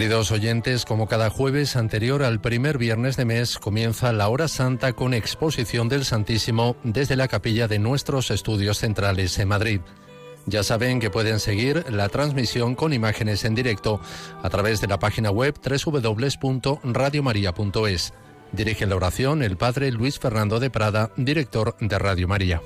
Queridos oyentes, como cada jueves anterior al primer viernes de mes, comienza la hora santa con exposición del Santísimo desde la capilla de nuestros estudios centrales en Madrid. Ya saben que pueden seguir la transmisión con imágenes en directo a través de la página web www.radiomaria.es. Dirige la oración el padre Luis Fernando de Prada, director de Radio María.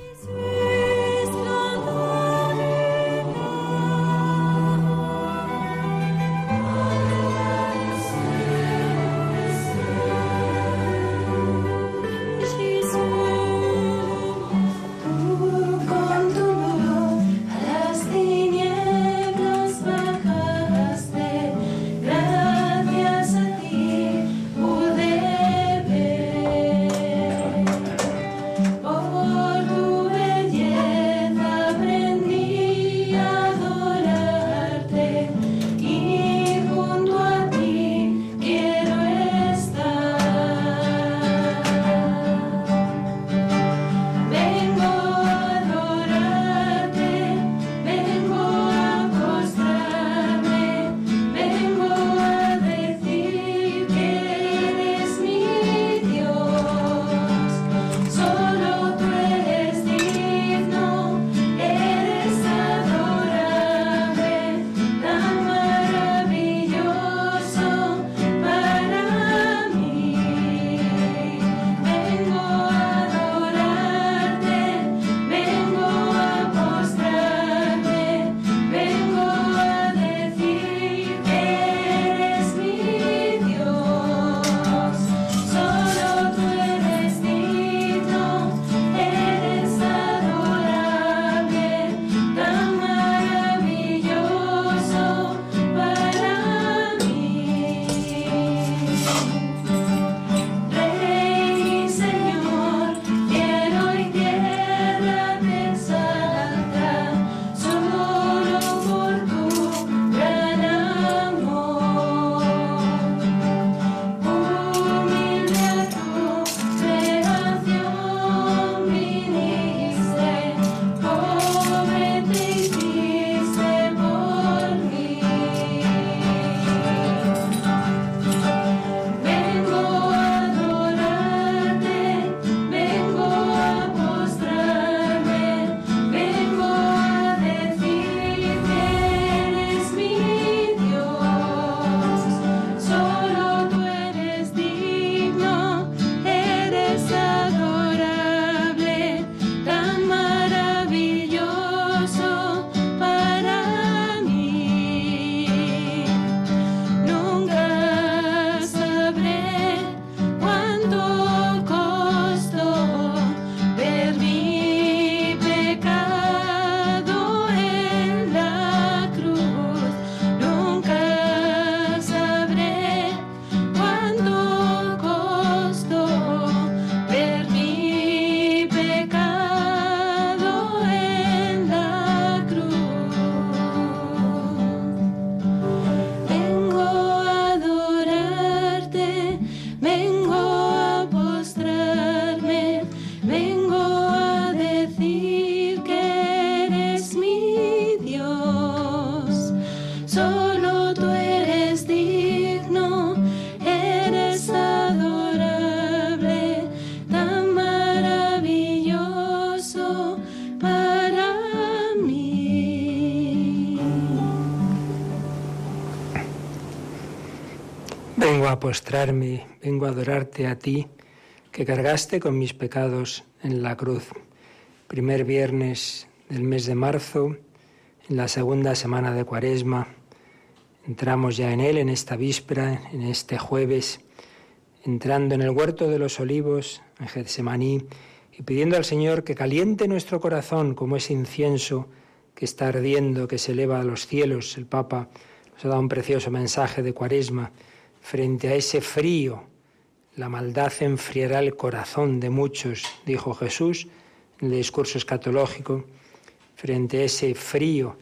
Vengo a adorarte a ti, que cargaste con mis pecados en la cruz. Primer viernes del mes de marzo, en la segunda semana de Cuaresma, entramos ya en él, en esta víspera, en este jueves, entrando en el huerto de los olivos, en Getsemaní, y pidiendo al Señor que caliente nuestro corazón como ese incienso que está ardiendo, que se eleva a los cielos. El Papa nos ha dado un precioso mensaje de Cuaresma Frente a ese frío, la maldad enfriará el corazón de muchos, dijo Jesús en el discurso escatológico. Frente a ese frío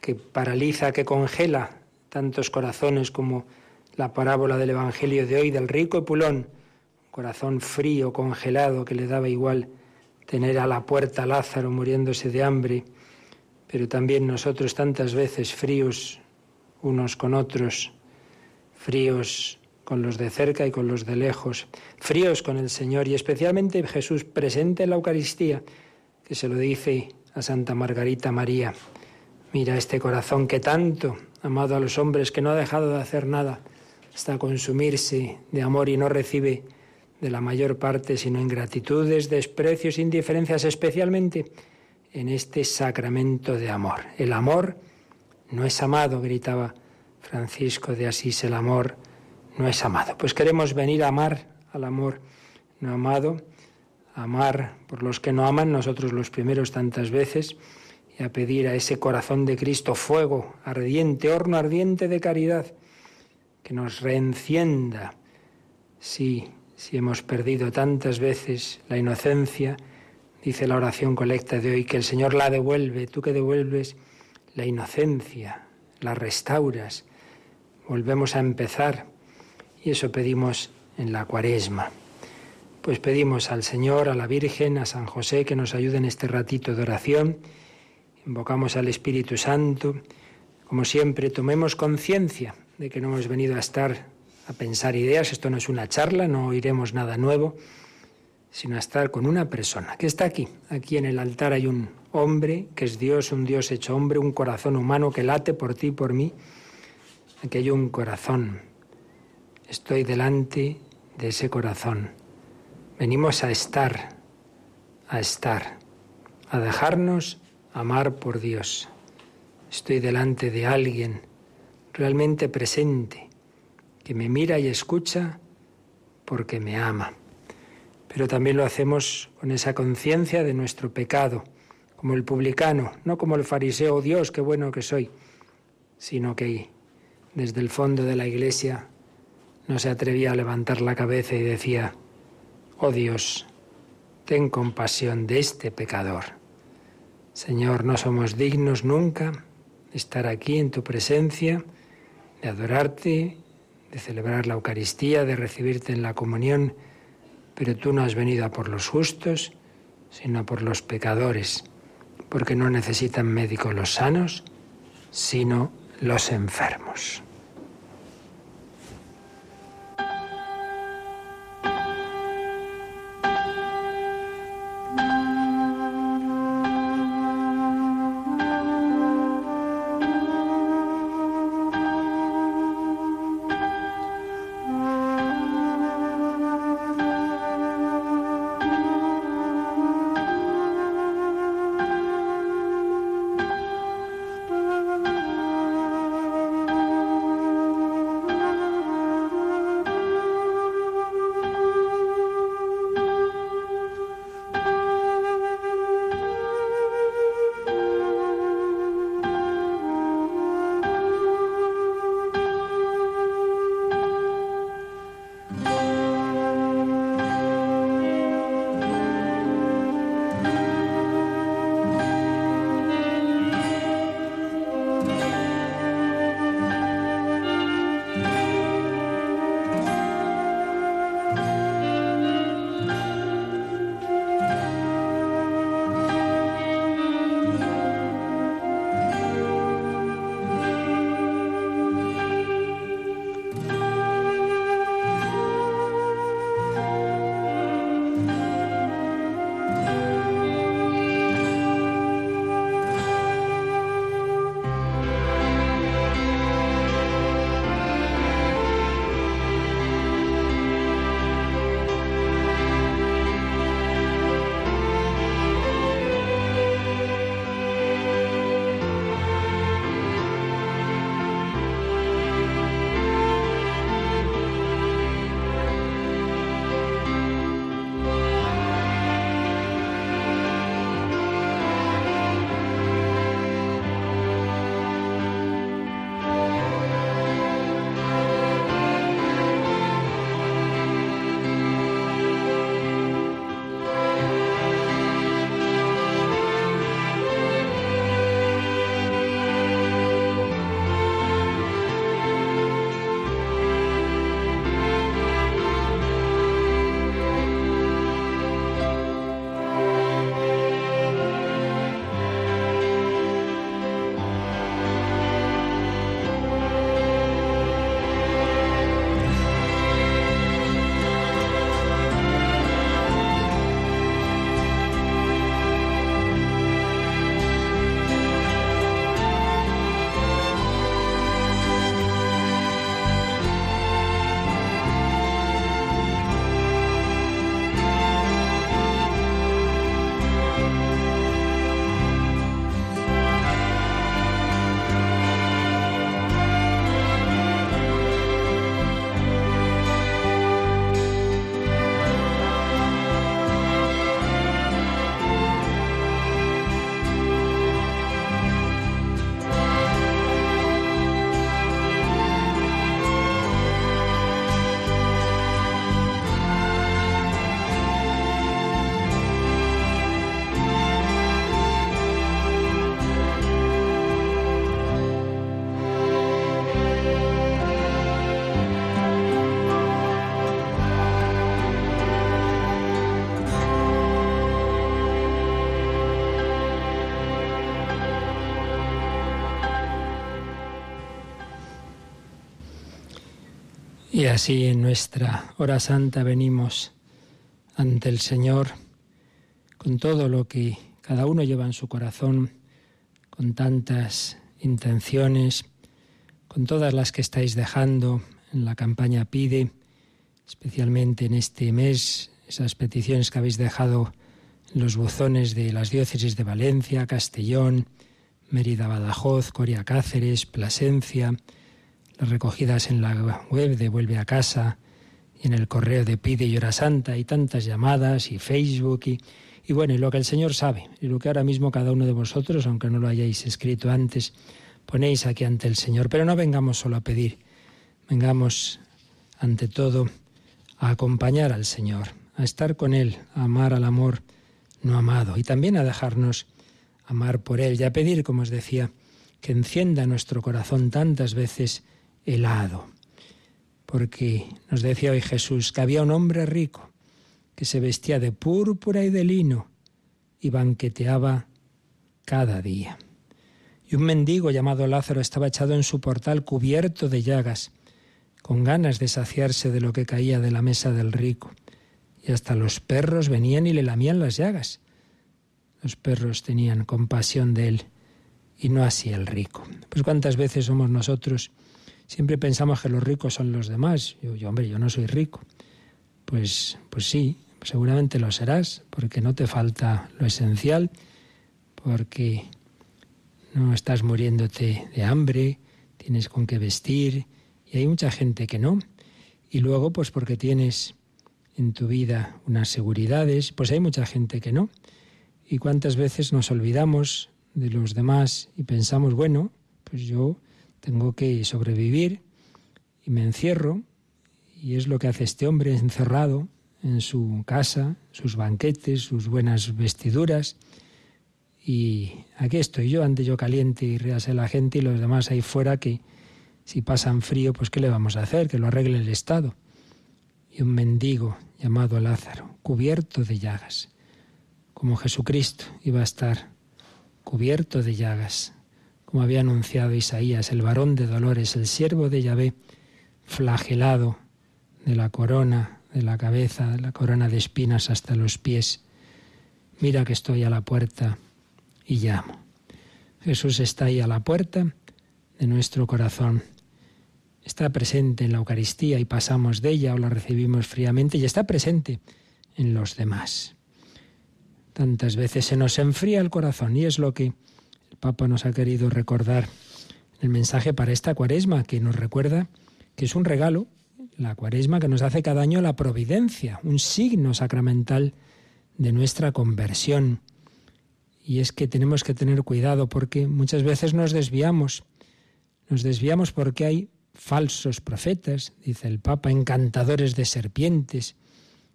que paraliza, que congela tantos corazones como la parábola del Evangelio de hoy del rico Epulón, un corazón frío, congelado, que le daba igual tener a la puerta a Lázaro muriéndose de hambre, pero también nosotros tantas veces fríos unos con otros, fríos con los de cerca y con los de lejos, fríos con el Señor y especialmente Jesús presente en la Eucaristía, que se lo dice a Santa Margarita María. Mira este corazón que tanto ha amado a los hombres, que no ha dejado de hacer nada hasta consumirse de amor y no recibe de la mayor parte sino ingratitudes, desprecios, indiferencias, especialmente en este sacramento de amor. El amor no es amado, gritaba Francisco de Asís, el amor no es amado. Pues queremos venir a amar al amor no amado, amar por los que no aman, nosotros los primeros tantas veces, y a pedir a ese corazón de Cristo fuego ardiente, horno ardiente de caridad, que nos reencienda. Sí, si hemos perdido tantas veces la inocencia, dice la oración colecta de hoy, que el Señor la devuelve, tú que devuelves la inocencia, la restauras, volvemos a empezar y eso pedimos en la cuaresma. Pues pedimos al Señor, a la Virgen, a San José que nos ayuden en este ratito de oración. Invocamos al Espíritu Santo. Como siempre, tomemos conciencia de que no hemos venido a estar a pensar ideas. Esto no es una charla, no oiremos nada nuevo, sino a estar con una persona que está aquí. Aquí en el altar hay un hombre que es Dios, un Dios hecho hombre, un corazón humano que late por ti y por mí. Aquí hay un corazón Estoy delante de ese corazón. Venimos a estar, a estar, a dejarnos amar por Dios. Estoy delante de alguien realmente presente, que me mira y escucha porque me ama. Pero también lo hacemos con esa conciencia de nuestro pecado, como el publicano, no como el fariseo, oh Dios, qué bueno que soy, sino que desde el fondo de la iglesia no se atrevía a levantar la cabeza y decía, oh Dios, ten compasión de este pecador. Señor, no somos dignos nunca de estar aquí en tu presencia, de adorarte, de celebrar la Eucaristía, de recibirte en la comunión, pero tú no has venido por los justos, sino por los pecadores, porque no necesitan médicos los sanos, sino los enfermos. Y así en nuestra hora santa venimos ante el Señor con todo lo que cada uno lleva en su corazón, con tantas intenciones, con todas las que estáis dejando en la campaña Pide, especialmente en este mes, esas peticiones que habéis dejado en los buzones de las diócesis de Valencia, Castellón, Mérida, Badajoz, Coria Cáceres, Plasencia, las recogidas en la web de Vuelve a Casa y en el correo de Pide y Hora Santa y tantas llamadas y Facebook y, y bueno, y lo que el Señor sabe y lo que ahora mismo cada uno de vosotros, aunque no lo hayáis escrito antes, ponéis aquí ante el Señor. Pero no vengamos solo a pedir, vengamos ante todo a acompañar al Señor, a estar con Él, a amar al amor no amado y también a dejarnos amar por Él y a pedir, como os decía, que encienda nuestro corazón tantas veces helado. Porque nos decía hoy Jesús que había un hombre rico que se vestía de púrpura y de lino y banqueteaba cada día. Y un mendigo llamado Lázaro estaba echado en su portal cubierto de llagas, con ganas de saciarse de lo que caía de la mesa del rico. Y hasta los perros venían y le lamían las llagas. Los perros tenían compasión de él y no así el rico. Pues cuántas veces somos nosotros Siempre pensamos que los ricos son los demás. Yo, hombre, yo no soy rico. Pues, pues sí, seguramente lo serás, porque no te falta lo esencial, porque no estás muriéndote de hambre, tienes con qué vestir, y hay mucha gente que no. Y luego, pues porque tienes en tu vida unas seguridades, pues hay mucha gente que no. Y cuántas veces nos olvidamos de los demás y pensamos, bueno, pues yo tengo que sobrevivir y me encierro y es lo que hace este hombre encerrado en su casa, sus banquetes, sus buenas vestiduras. Y aquí estoy yo, ante yo caliente y ríase la gente y los demás ahí fuera que si pasan frío, pues ¿qué le vamos a hacer? Que lo arregle el Estado. Y un mendigo llamado Lázaro, cubierto de llagas, como Jesucristo iba a estar cubierto de llagas, como había anunciado Isaías, el varón de dolores, el siervo de Yahvé, flagelado de la corona, de la cabeza, de la corona de espinas hasta los pies. Mira que estoy a la puerta y llamo. Jesús está ahí a la puerta de nuestro corazón. Está presente en la Eucaristía y pasamos de ella o la recibimos fríamente y está presente en los demás. Tantas veces se nos enfría el corazón y es lo que Papa nos ha querido recordar el mensaje para esta cuaresma, que nos recuerda que es un regalo, la cuaresma que nos hace cada año la providencia, un signo sacramental de nuestra conversión. Y es que tenemos que tener cuidado porque muchas veces nos desviamos. Nos desviamos porque hay falsos profetas, dice el Papa, encantadores de serpientes,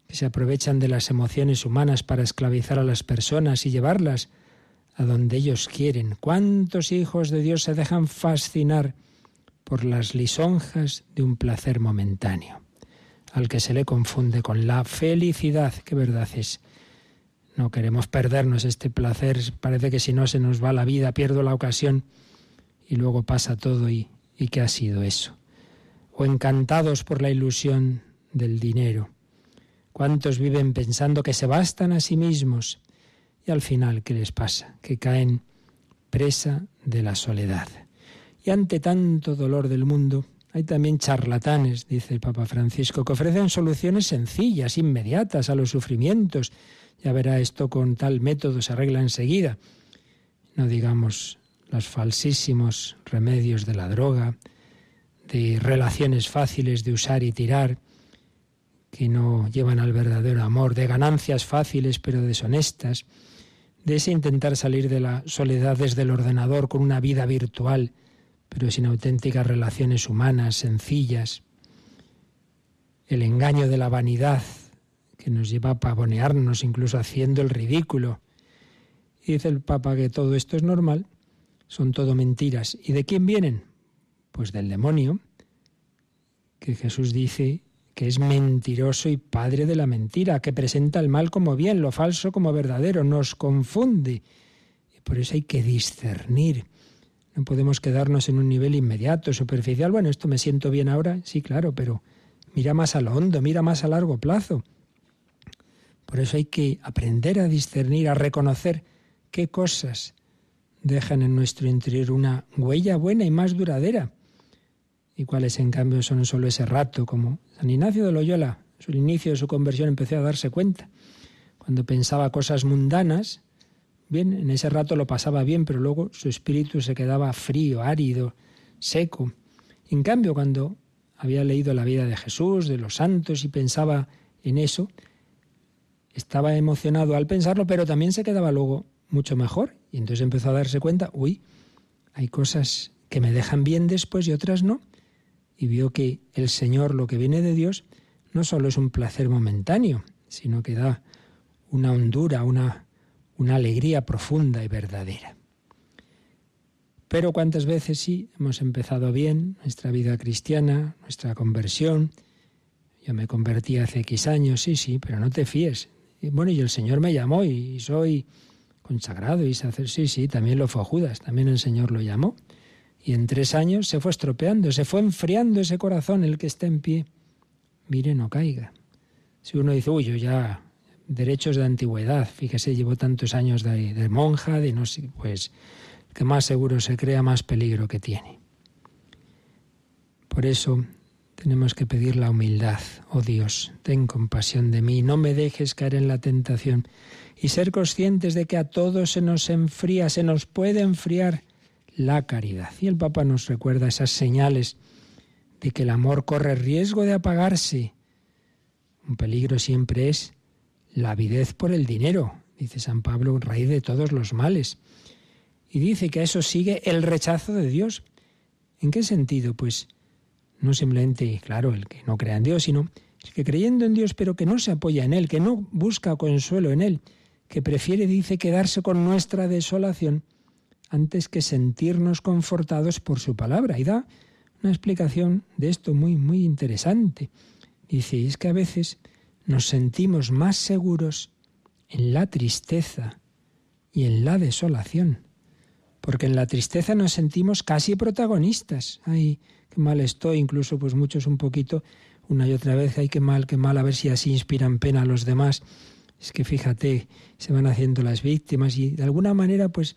que se aprovechan de las emociones humanas para esclavizar a las personas y llevarlas a donde ellos quieren. ¿Cuántos hijos de Dios se dejan fascinar por las lisonjas de un placer momentáneo, al que se le confunde con la felicidad? ¿Qué verdad es? No queremos perdernos este placer, parece que si no se nos va la vida, pierdo la ocasión y luego pasa todo y, y ¿qué ha sido eso? O encantados por la ilusión del dinero. ¿Cuántos viven pensando que se bastan a sí mismos? Y al final, ¿qué les pasa? Que caen presa de la soledad. Y ante tanto dolor del mundo, hay también charlatanes, dice el Papa Francisco, que ofrecen soluciones sencillas, inmediatas a los sufrimientos. Ya verá, esto con tal método se arregla enseguida. No digamos los falsísimos remedios de la droga, de relaciones fáciles de usar y tirar, que no llevan al verdadero amor, de ganancias fáciles pero deshonestas, de ese intentar salir de la soledad desde el ordenador con una vida virtual, pero sin auténticas relaciones humanas, sencillas, el engaño de la vanidad que nos lleva a pavonearnos, incluso haciendo el ridículo. Y dice el Papa que todo esto es normal, son todo mentiras. ¿Y de quién vienen? Pues del demonio, que Jesús dice que es mentiroso y padre de la mentira, que presenta el mal como bien, lo falso como verdadero, nos confunde. Y por eso hay que discernir. No podemos quedarnos en un nivel inmediato, superficial. Bueno, esto me siento bien ahora, sí, claro, pero mira más a lo hondo, mira más a largo plazo. Por eso hay que aprender a discernir, a reconocer qué cosas dejan en nuestro interior una huella buena y más duradera y cuáles en cambio son solo ese rato, como San Ignacio de Loyola, su inicio de su conversión empezó a darse cuenta. Cuando pensaba cosas mundanas, bien, en ese rato lo pasaba bien, pero luego su espíritu se quedaba frío, árido, seco. En cambio, cuando había leído la vida de Jesús, de los santos y pensaba en eso, estaba emocionado al pensarlo, pero también se quedaba luego mucho mejor. Y entonces empezó a darse cuenta, uy, hay cosas que me dejan bien después y otras no y vio que el Señor, lo que viene de Dios, no solo es un placer momentáneo, sino que da una hondura, una, una alegría profunda y verdadera. Pero cuántas veces sí hemos empezado bien nuestra vida cristiana, nuestra conversión. Yo me convertí hace X años, sí, sí, pero no te fíes. Y bueno, y el Señor me llamó y soy consagrado y hacer, sí, sí, también lo fue Judas, también el Señor lo llamó. Y en tres años se fue estropeando, se fue enfriando ese corazón, el que está en pie. Mire, no caiga. Si uno dice, uy, yo ya, derechos de antigüedad, fíjese, llevo tantos años de, monja, de no sé, pues que más seguro se crea, más peligro que tiene. Por eso tenemos que pedir la humildad. Oh Dios, ten compasión de mí, no me dejes caer en la tentación y ser conscientes de que a todos se nos enfría, se nos puede enfriar la caridad. Y el Papa nos recuerda esas señales de que el amor corre riesgo de apagarse. Un peligro siempre es la avidez por el dinero, dice San Pablo, raíz de todos los males. Y dice que a eso sigue el rechazo de Dios. ¿En qué sentido? Pues no simplemente, claro, el que no crea en Dios, sino el que creyendo en Dios pero que no se apoya en Él, que no busca consuelo en Él, que prefiere, dice, quedarse con nuestra desolación, antes que sentirnos confortados por su palabra. Y da una explicación de esto muy, muy interesante. Dice, es que a veces nos sentimos más seguros en la tristeza y en la desolación, porque en la tristeza nos sentimos casi protagonistas. Ay, qué mal estoy, incluso pues muchos un poquito, una y otra vez, ay, qué mal, qué mal, a ver si así inspiran pena a los demás. Es que fíjate, se van haciendo las víctimas y de alguna manera pues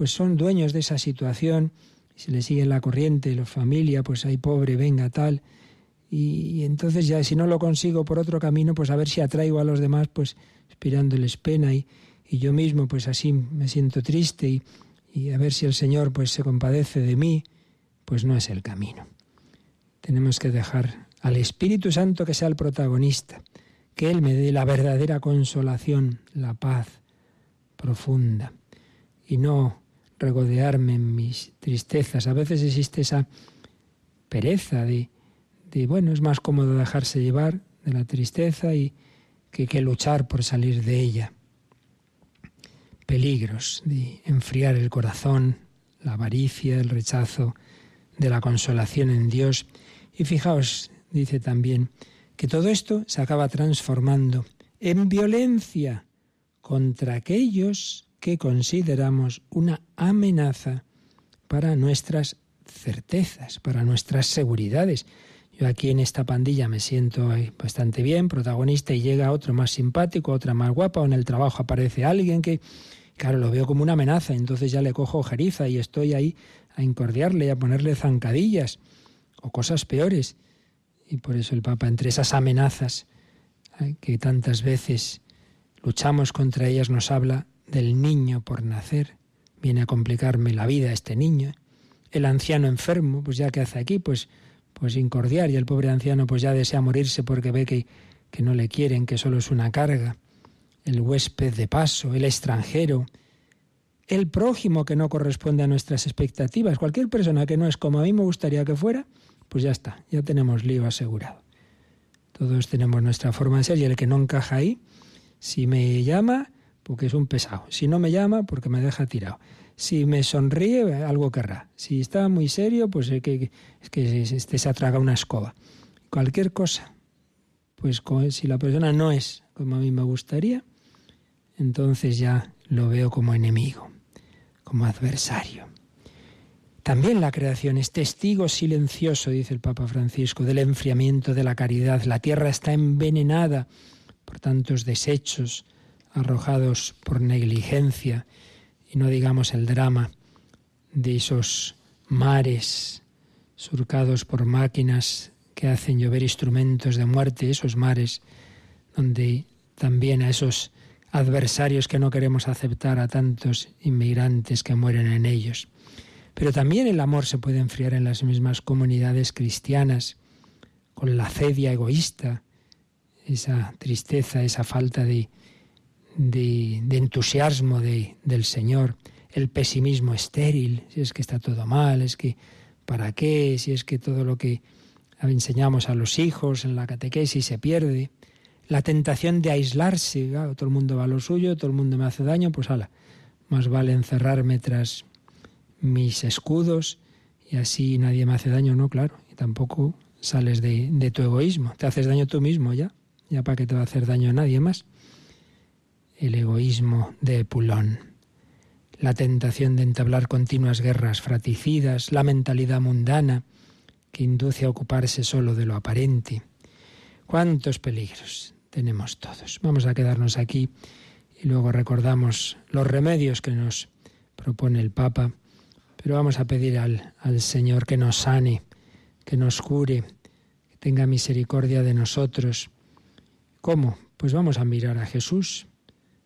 pues son dueños de esa situación, si le sigue la corriente, la familia, pues hay pobre, venga, tal. Y, entonces ya si no lo consigo por otro camino, pues a ver si atraigo a los demás, pues inspirándoles pena y, y yo mismo pues así me siento triste y, y a ver si el Señor pues se compadece de mí, pues no es el camino. Tenemos que dejar al Espíritu Santo que sea el protagonista, que Él me dé la verdadera consolación, la paz profunda, y no regodearme en mis tristezas. A veces existe esa pereza de, de bueno, es más cómodo dejarse llevar de la tristeza y que, que luchar por salir de ella. Peligros de enfriar el corazón, la avaricia, el rechazo de la consolación en Dios. Y fijaos, dice también, que todo esto se acaba transformando en violencia contra aquellos que consideramos una amenaza para nuestras certezas, para nuestras seguridades. Yo aquí en esta pandilla me siento bastante bien, protagonista, y llega otro más simpático, otra más guapa, o en el trabajo aparece alguien que, claro, lo veo como una amenaza, entonces ya le cojo jeriza y estoy ahí a incordiarle y a ponerle zancadillas o cosas peores. Y por eso el Papa, entre esas amenazas que tantas veces luchamos contra ellas, nos habla del niño por nacer. Viene a complicarme la vida este niño. El anciano enfermo, pues ya que hace aquí, pues, pues incordiar. Y el pobre anciano pues ya desea morirse porque ve que, que no le quieren, que solo es una carga. El huésped de paso, el extranjero, el prójimo que no corresponde a nuestras expectativas. Cualquier persona que no es como a mí me gustaría que fuera, pues ya está, ya tenemos lío asegurado. Todos tenemos nuestra forma de ser y el que no encaja ahí, si me llama, porque es un pesado. Si no me llama, porque me deja tirado. Si me sonríe, algo querrá. Si está muy serio, pues es que, es que este se atraga una escoba. Cualquier cosa. Pues si la persona no es como a mí me gustaría, entonces ya lo veo como enemigo, como adversario. También la creación es testigo silencioso, dice el Papa Francisco, del enfriamiento de la caridad. La tierra está envenenada por tantos desechos arrojados por negligencia y no digamos el drama de esos mares surcados por máquinas que hacen llover instrumentos de muerte, esos mares donde también a esos adversarios que no queremos aceptar, a tantos inmigrantes que mueren en ellos. Pero también el amor se puede enfriar en las mismas comunidades cristianas, con la cedia egoísta, esa tristeza, esa falta de, de, entusiasmo de, del Señor, el pesimismo estéril, si es que está todo mal, es que para qué, si es que todo lo que enseñamos a los hijos en la catequesis se pierde, la tentación de aislarse, todo el mundo va a lo suyo, todo el mundo me hace daño, pues ala, más vale encerrarme tras mis escudos y así nadie me hace daño, no, claro, y tampoco sales de, de tu egoísmo, te haces daño tú mismo ya, ya para qué te va a hacer daño a nadie más. El egoísmo de Pulón, la tentación de entablar continuas guerras fraticidas, la mentalidad mundana que induce a ocuparse solo de lo aparente. ¿Cuántos peligros tenemos todos? Vamos a quedarnos aquí y luego recordamos los remedios que nos propone el Papa pero vamos a pedir al, al Señor que nos sane, que nos cure, que tenga misericordia de nosotros. ¿Cómo? Pues vamos a mirar a Jesús.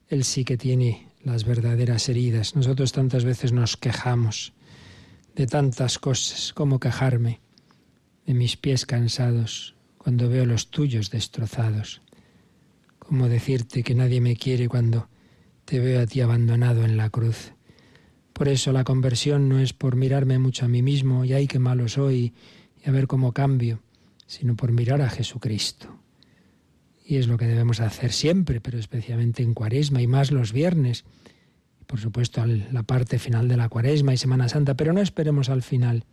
Él sí que tiene las verdaderas heridas. Nosotros tantas veces nos quejamos de tantas cosas. ¿Cómo quejarme de mis pies cansados cuando veo los tuyos destrozados? ¿Cómo decirte que nadie me quiere cuando te veo a ti abandonado en la cruz? Por eso la conversión no es por mirarme mucho a mí mismo y ay qué malo soy y a ver cómo cambio, sino por mirar a Jesucristo. Y es lo que debemos hacer siempre, pero especialmente en Cuaresma y más los viernes. Por supuesto, la parte final de la Cuaresma y Semana Santa, pero no esperemos al final.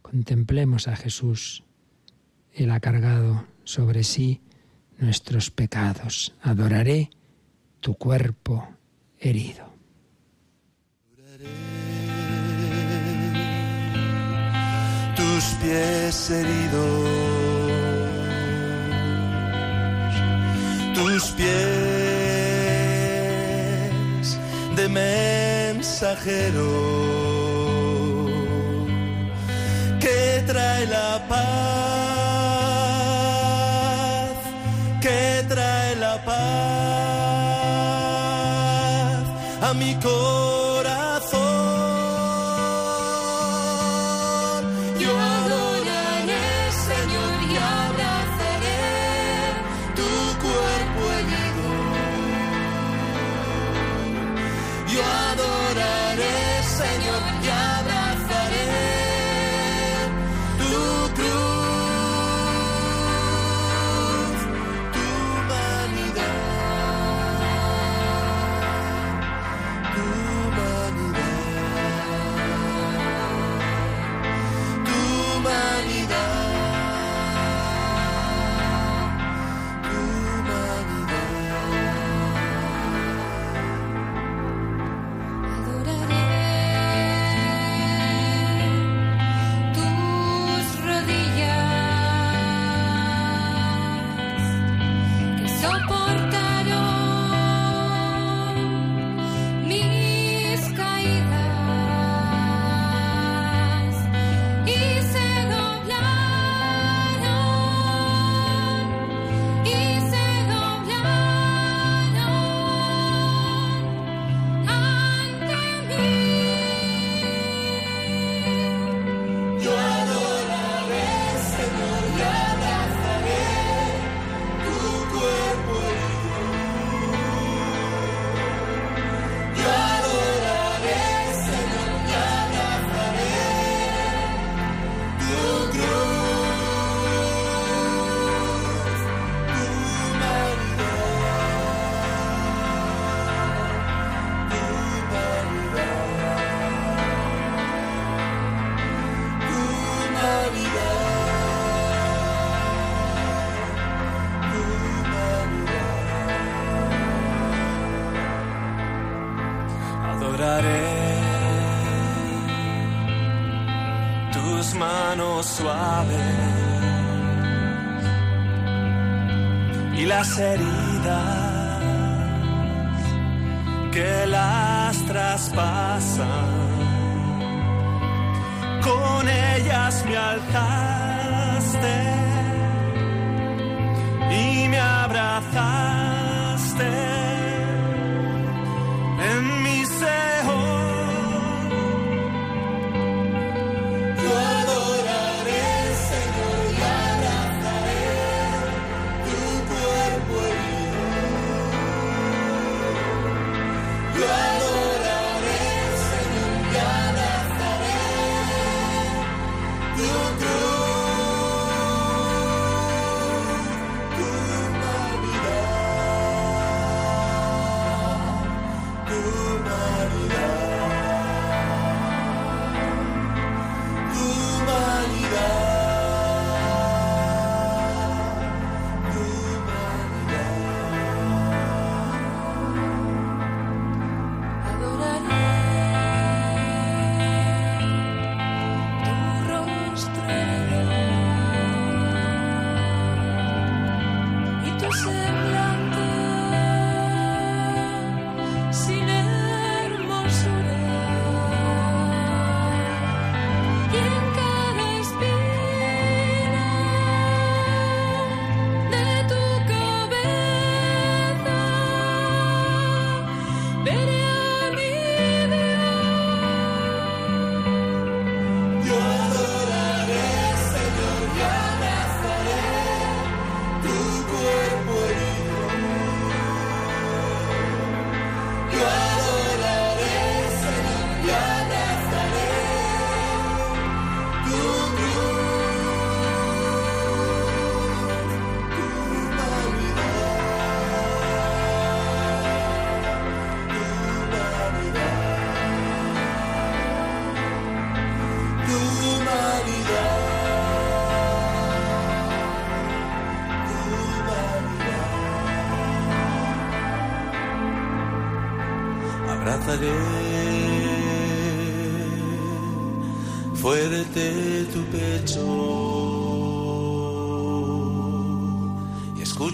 Contemplemos a Jesús. Él ha cargado sobre sí nuestros pecados. Adoraré tu cuerpo herido. tus pies heridos, tus pies de mensajero que trae la paz, que trae la paz a mi corazón.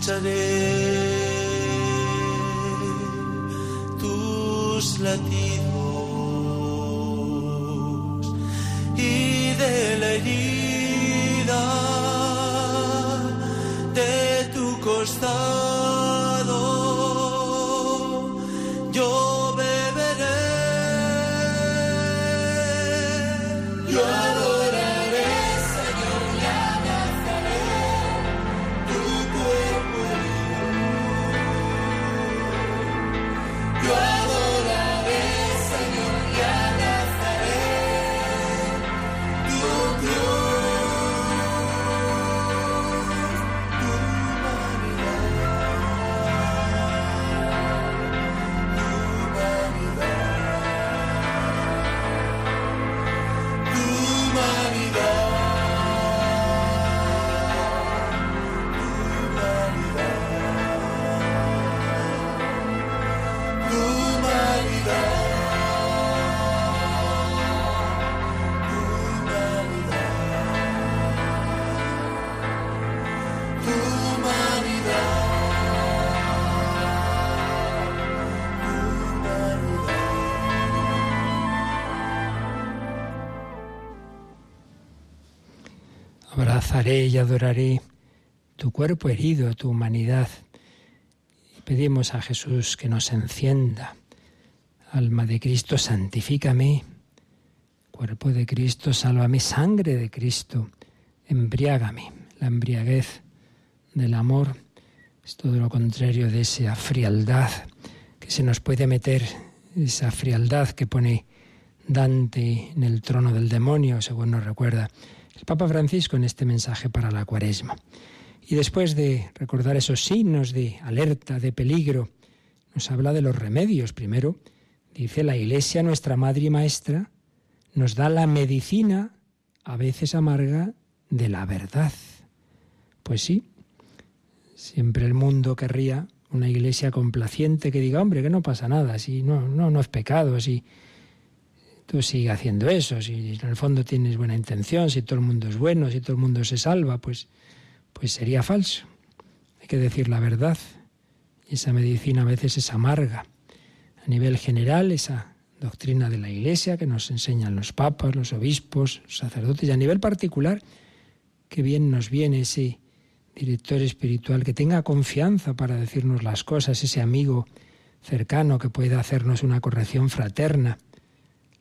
Escucharé tus latidos Y adoraré tu cuerpo herido, tu humanidad. Y pedimos a Jesús que nos encienda. Alma de Cristo, santifícame. Cuerpo de Cristo, sálvame. Sangre de Cristo, embriágame. La embriaguez del amor es todo lo contrario de esa frialdad que se nos puede meter, esa frialdad que pone Dante en el trono del demonio, según nos recuerda el Papa Francisco en este mensaje para la cuaresma. Y después de recordar esos signos de alerta, de peligro, nos habla de los remedios. Primero, dice la Iglesia, nuestra Madre y Maestra, nos da la medicina, a veces amarga, de la verdad. Pues sí, siempre el mundo querría una iglesia complaciente que diga, hombre, que no pasa nada, si no, no, no es pecado, si tú sigue haciendo eso. Si en el fondo tienes buena intención, si todo el mundo es bueno, si todo el mundo se salva, pues, pues sería falso. Hay que decir la verdad. Y esa medicina a veces es amarga. A nivel general, esa doctrina de la Iglesia que nos enseñan los papas, los obispos, los sacerdotes, y a nivel particular, que bien nos viene ese director espiritual que tenga confianza para decirnos las cosas, ese amigo cercano que pueda hacernos una corrección fraterna.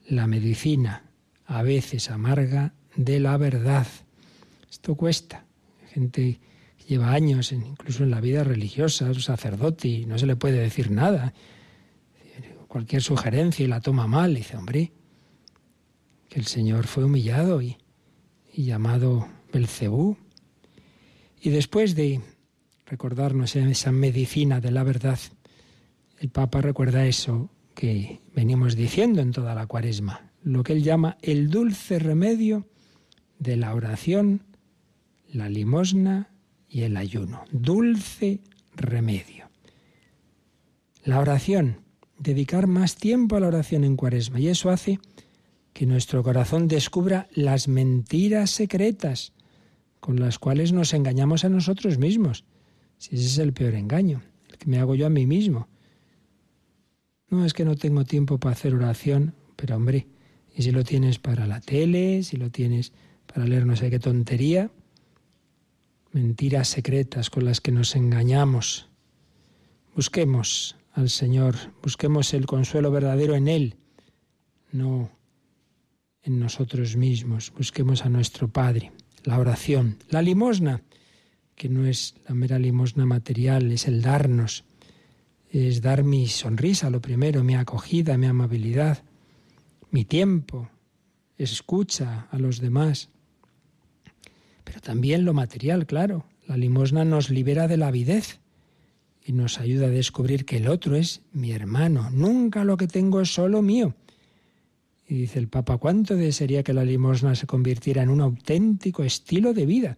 La medicina, a veces amarga, de la verdad. Esto cuesta. Gente lleva años, incluso en la vida religiosa, un sacerdote, y no se le puede decir nada. Cualquier sugerencia y la toma mal. dice, hombre, que el Señor fue humillado y, y llamado Belcebú. Y después de recordarnos esa medicina de la verdad, el Papa recuerda eso que venimos diciendo en toda la cuaresma, lo que él llama el dulce remedio de la oración, la limosna y el ayuno. Dulce remedio. La oración, dedicar más tiempo a la oración en cuaresma, y eso hace que nuestro corazón descubra las mentiras secretas con las cuales nos engañamos a nosotros mismos. Si ese es el peor engaño, el que me hago yo a mí mismo. No es que no tengo tiempo para hacer oración, pero hombre, y si lo tienes para la tele, si lo tienes para leer no sé qué tontería, mentiras secretas con las que nos engañamos. Busquemos al Señor, busquemos el consuelo verdadero en Él, no en nosotros mismos, busquemos a nuestro Padre, la oración, la limosna, que no es la mera limosna material, es el darnos, es dar mi sonrisa, lo primero, mi acogida, mi amabilidad, mi tiempo, escucha a los demás. Pero también lo material, claro. La limosna nos libera de la avidez y nos ayuda a descubrir que el otro es mi hermano. Nunca lo que tengo es solo mío. Y dice el Papa, ¿cuánto desearía que la limosna se convirtiera en un auténtico estilo de vida?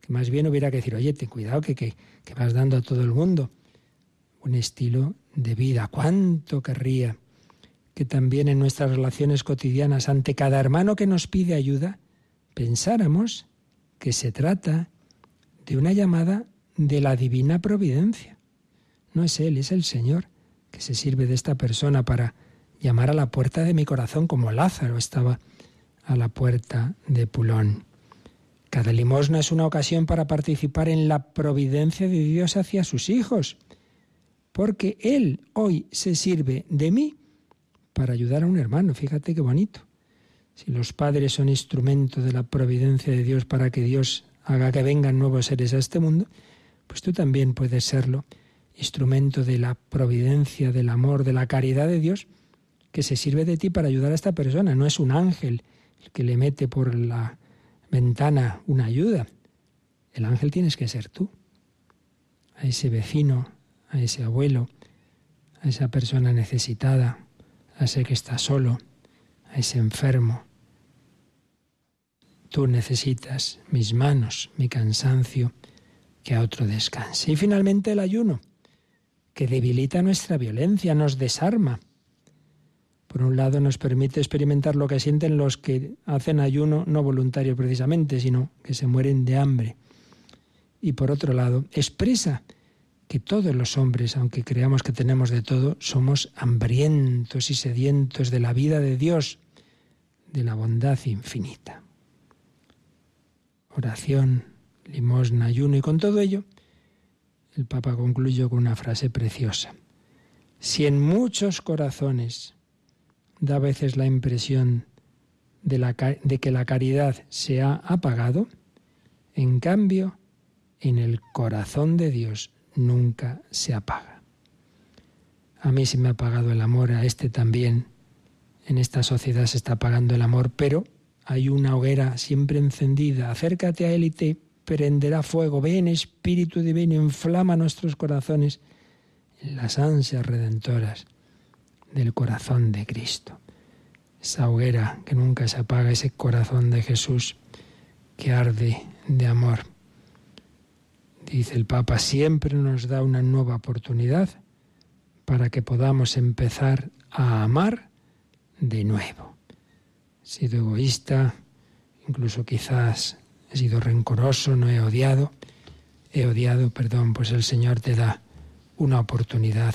Que más bien hubiera que decir, oye, ten cuidado que, que, que vas dando a todo el mundo un estilo de vida. ¿Cuánto querría que también en nuestras relaciones cotidianas, ante cada hermano que nos pide ayuda, pensáramos que se trata de una llamada de la divina providencia? No es Él, es el Señor que se sirve de esta persona para llamar a la puerta de mi corazón como Lázaro estaba a la puerta de Pulón. Cada limosna es una ocasión para participar en la providencia de Dios hacia sus hijos porque Él hoy se sirve de mí para ayudar a un hermano. Fíjate qué bonito. Si los padres son instrumento de la providencia de Dios para que Dios haga que vengan nuevos seres a este mundo, pues tú también puedes serlo, instrumento de la providencia, del amor, de la caridad de Dios, que se sirve de ti para ayudar a esta persona. No es un ángel el que le mete por la ventana una ayuda. El ángel tienes que ser tú. A ese vecino, a ese abuelo, a esa persona necesitada, a ese que está solo, a ese enfermo. Tú necesitas mis manos, mi cansancio, que a otro descanse. Y finalmente el ayuno, que debilita nuestra violencia, nos desarma. Por un lado nos permite experimentar lo que sienten los que hacen ayuno no voluntario precisamente, sino que se mueren de hambre. Y por otro lado, expresa que todos los hombres, aunque creamos que tenemos de todo, somos hambrientos y sedientos de la vida de Dios, de la bondad infinita. Oración, limosna, ayuno y con todo ello, el Papa concluyó con una frase preciosa. Si en muchos corazones da a veces la impresión de, de que la caridad se ha apagado, en cambio, en el corazón de Dios nunca se apaga. A mí se me ha apagado el amor, a este también. En esta sociedad se está apagando el amor, pero hay una hoguera siempre encendida. Acércate a él y te prenderá fuego. Ven, Espíritu Divino, inflama nuestros corazones en las ansias redentoras del corazón de Cristo. Esa hoguera que nunca se apaga, ese corazón de Jesús que arde de amor dice el Papa, siempre nos da una nueva oportunidad para que podamos empezar a amar de nuevo. he sido egoísta, incluso quizás he sido rencoroso, no he odiado, he odiado, perdón, pues el Señor te da una oportunidad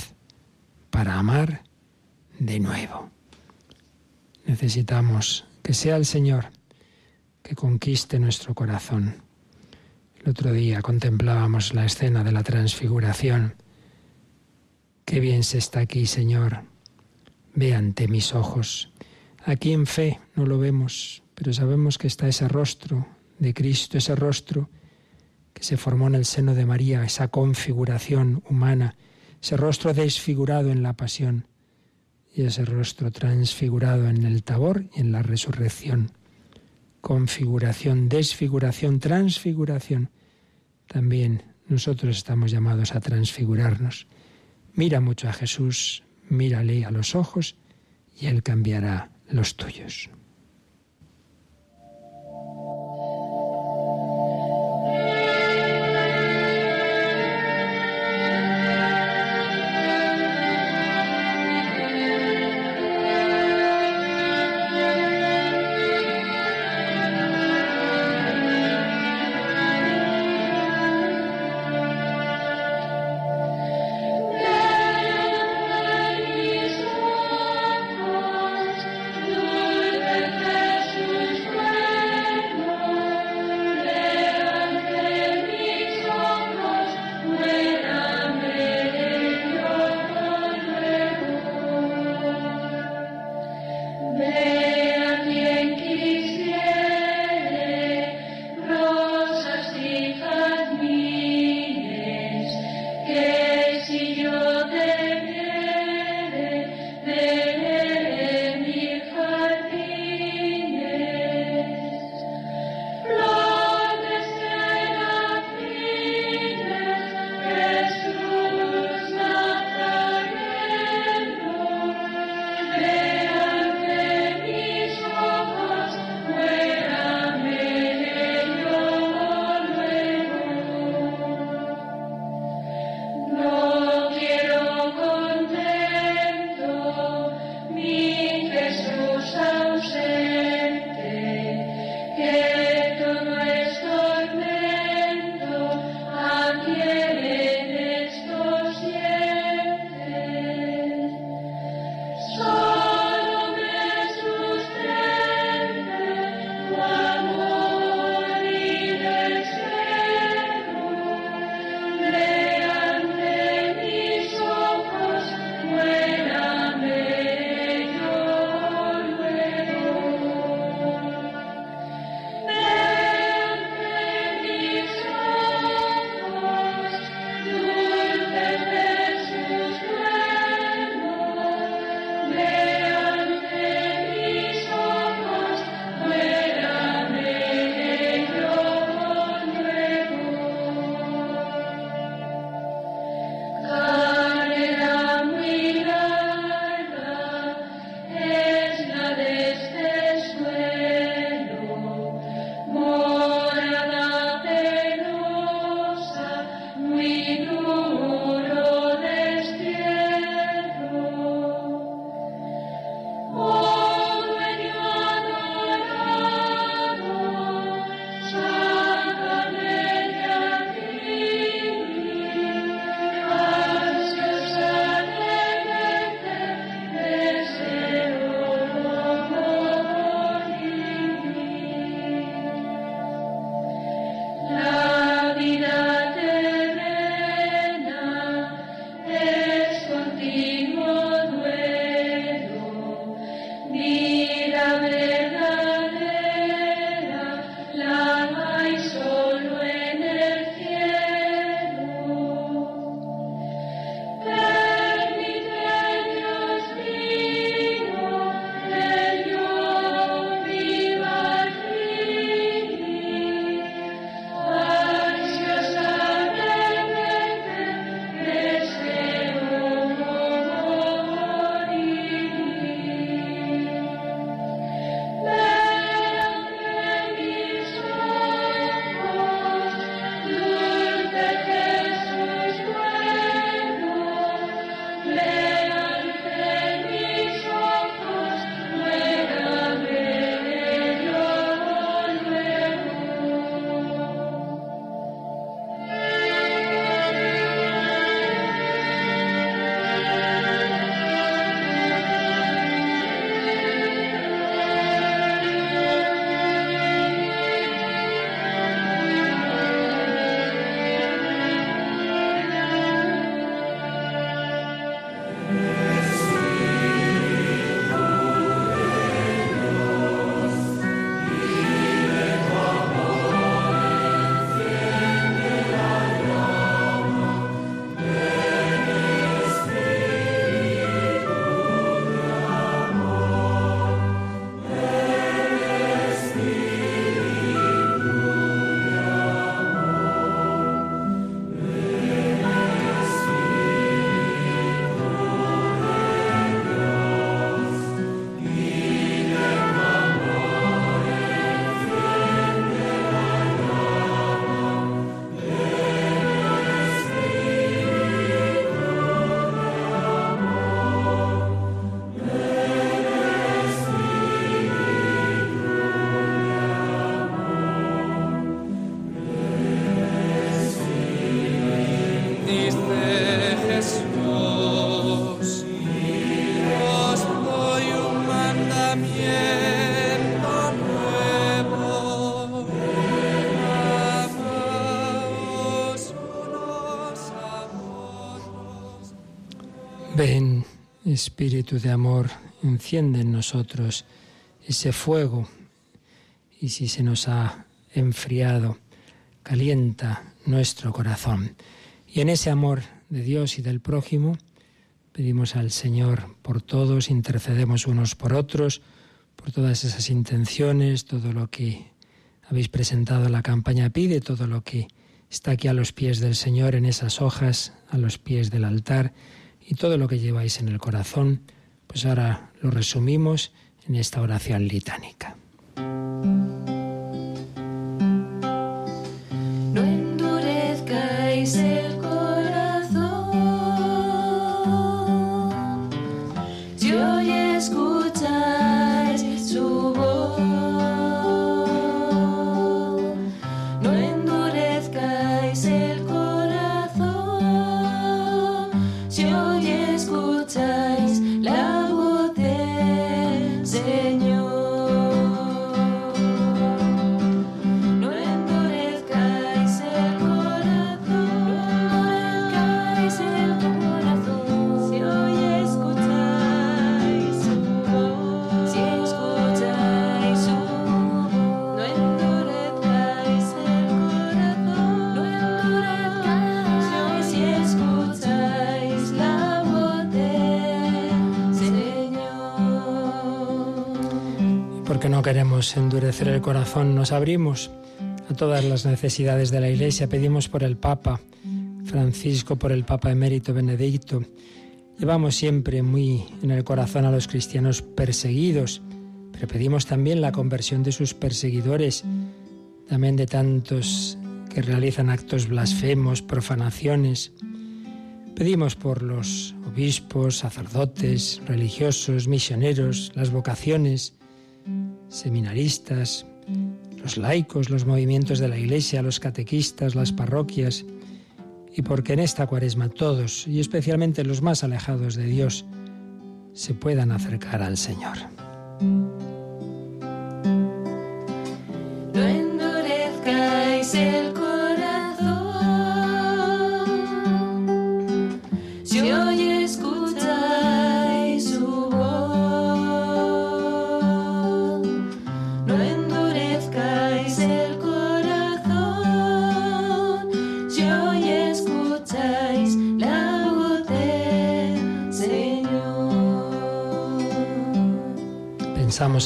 para amar de nuevo. Necesitamos que sea el Señor que conquiste nuestro corazón. El otro día contemplábamos la escena de la transfiguración. Qué bien se está aquí, Señor. Ve ante mis ojos. Aquí en fe no lo vemos, pero sabemos que está ese rostro de Cristo, ese rostro que se formó en el seno de María, esa configuración humana, ese rostro desfigurado en la pasión y ese rostro transfigurado en el tabor y en la resurrección. Configuración, desfiguración, transfiguración. También nosotros estamos llamados a transfigurarnos. Mira mucho a Jesús, mírale a los ojos y Él cambiará los tuyos. Espíritu de amor, enciende en nosotros ese fuego y si se nos ha enfriado, calienta nuestro corazón. Y en ese amor de Dios y del prójimo, pedimos al Señor por todos, intercedemos unos por otros, por todas esas intenciones, todo lo que habéis presentado en la campaña pide, todo lo que está aquí a los pies del Señor en esas hojas, a los pies del altar y todo lo que lleváis en el corazón, pues ahora lo resumimos en esta oración litánica. Endurecer el corazón, nos abrimos a todas las necesidades de la Iglesia, pedimos por el Papa Francisco, por el Papa emérito Benedicto. Llevamos siempre muy en el corazón a los cristianos perseguidos, pero pedimos también la conversión de sus perseguidores, también de tantos que realizan actos blasfemos, profanaciones. Pedimos por los obispos, sacerdotes, religiosos, misioneros, las vocaciones, seminaristas, los laicos, los movimientos de la Iglesia, los catequistas, las parroquias, y porque en esta cuaresma todos, y especialmente los más alejados de Dios, se puedan acercar al Señor.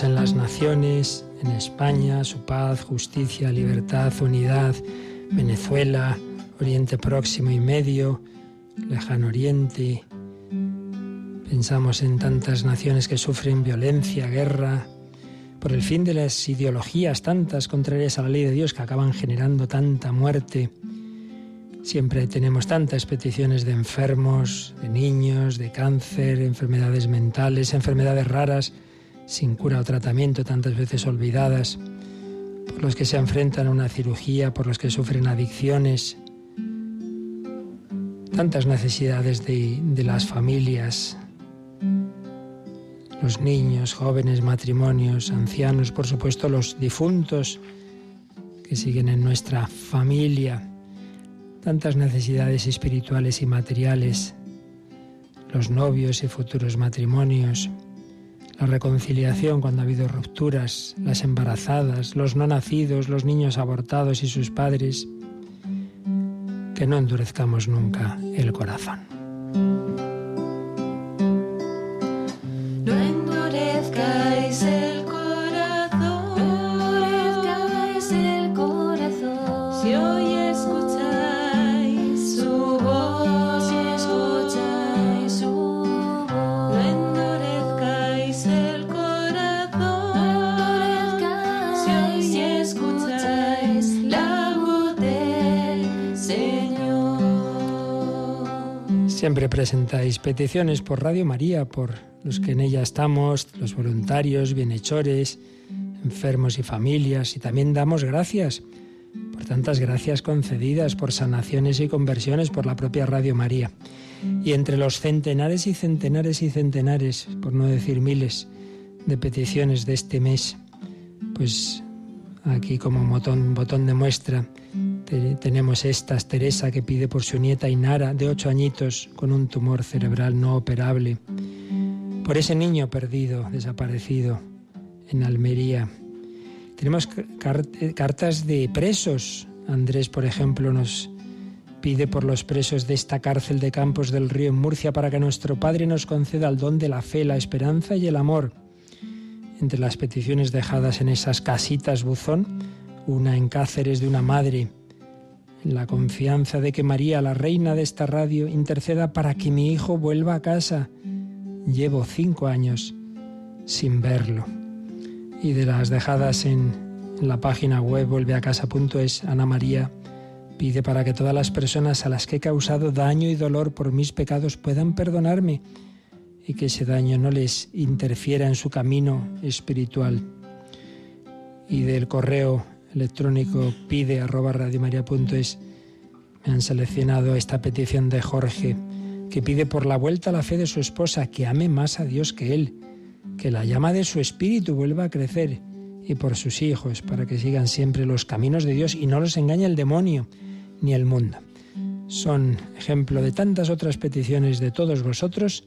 En las naciones, en España, su paz, justicia, libertad, unidad, Venezuela, Oriente Próximo y Medio, Lejano Oriente. Pensamos en tantas naciones que sufren violencia, guerra, por el fin de las ideologías tantas contrarias a la ley de Dios que acaban generando tanta muerte. Siempre tenemos tantas peticiones de enfermos, de niños, de cáncer, enfermedades mentales, enfermedades raras sin cura o tratamiento, tantas veces olvidadas, por los que se enfrentan a una cirugía, por los que sufren adicciones, tantas necesidades de, de las familias, los niños, jóvenes, matrimonios, ancianos, por supuesto los difuntos que siguen en nuestra familia, tantas necesidades espirituales y materiales, los novios y futuros matrimonios, la reconciliación cuando ha habido rupturas, las embarazadas, los no nacidos, los niños abortados y sus padres, que no endurezcamos nunca el corazón. Siempre presentáis peticiones por Radio María, por los que en ella estamos, los voluntarios, bienhechores, enfermos y familias. Y también damos gracias por tantas gracias concedidas, por sanaciones y conversiones, por la propia Radio María. Y entre los centenares y centenares y centenares, por no decir miles, de peticiones de este mes, pues aquí como botón, botón de muestra tenemos estas, Teresa que pide por su nieta Inara, de ocho añitos, con un tumor cerebral no operable, por ese niño perdido, desaparecido en Almería. Tenemos cartas de presos. Andrés, por ejemplo, nos pide por los presos de esta cárcel de Campos del Río en Murcia para que nuestro Padre nos conceda el don de la fe, la esperanza y el amor. Entre las peticiones dejadas en esas casitas buzón, una en Cáceres de una madre, en la confianza de que María, la reina de esta radio, interceda para que mi hijo vuelva a casa. Llevo cinco años sin verlo. Y de las dejadas en, la página web volveacasa.es, Ana María Pide para que todas las personas a las que he causado daño y dolor por mis pecados puedan perdonarme y que ese daño no les interfiera en su camino espiritual. Y del correo electrónico pide arroba radiomaria.es me han seleccionado esta petición de Jorge, que pide por la vuelta a la fe de su esposa, que ame más a Dios que él, que la llama de su espíritu vuelva a crecer y por sus hijos, para que sigan siempre los caminos de Dios y no los engañe el demonio ni el mundo. Son ejemplo de tantas otras peticiones de todos vosotros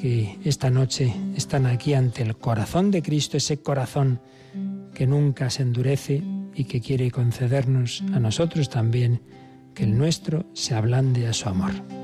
que esta noche están aquí ante el corazón de Cristo, ese corazón que nunca se endurece y que quiere concedernos a nosotros también que el nuestro se ablande a su amor.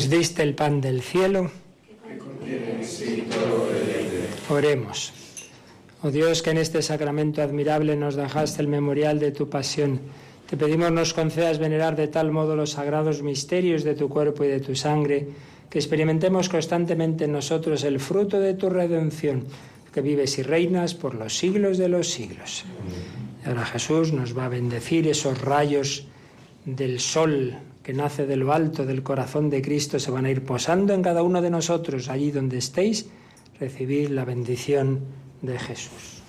Les diste el pan del cielo. Oremos. Oh Dios, que en este sacramento admirable nos dejaste el memorial de tu pasión. Te pedimos nos concedas venerar de tal modo los sagrados misterios de tu cuerpo y de tu sangre, que experimentemos constantemente en nosotros el fruto de tu redención, que vives y reinas por los siglos de los siglos. Y ahora Jesús nos va a bendecir esos rayos del sol que nace de lo alto del corazón de Cristo se van a ir posando en cada uno de nosotros, allí donde estéis, recibir la bendición de Jesús.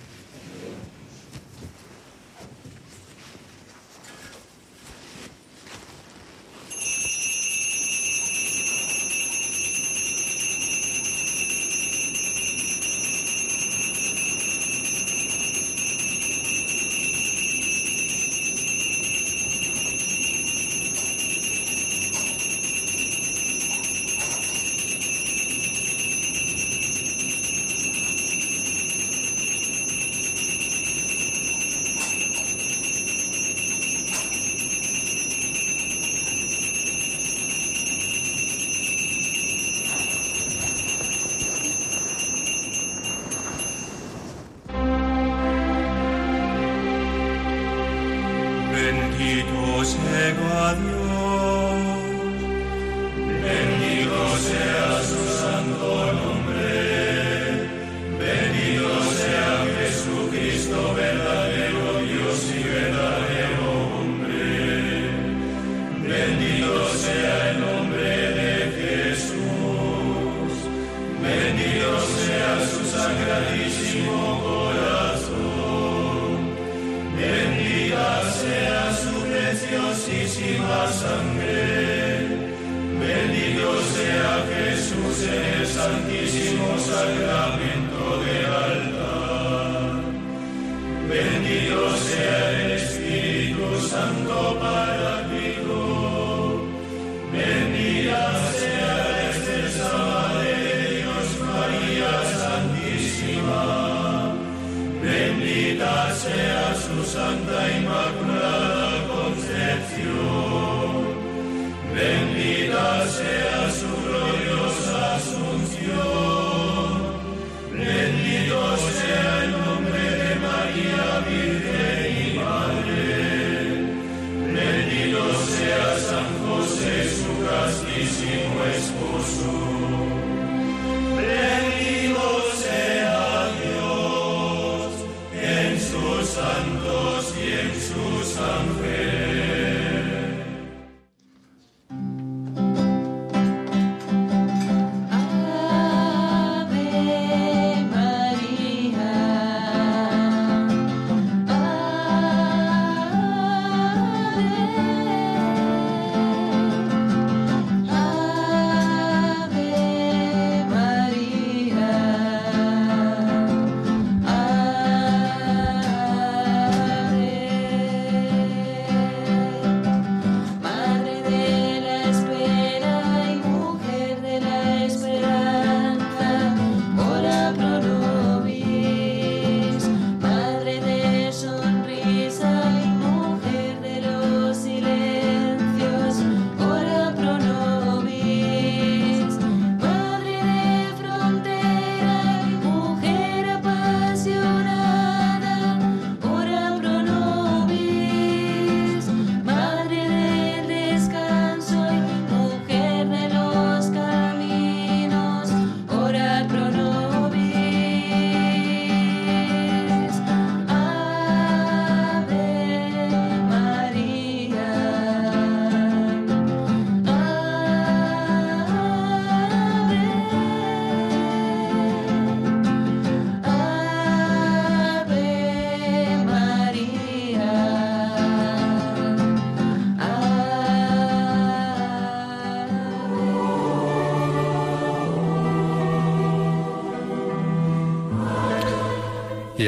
Bendito sea Dios, Yeah.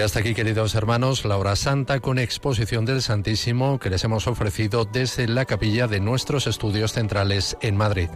Hasta aquí, queridos hermanos, la hora santa con exposición del Santísimo que les hemos ofrecido desde la capilla de nuestros estudios centrales en Madrid.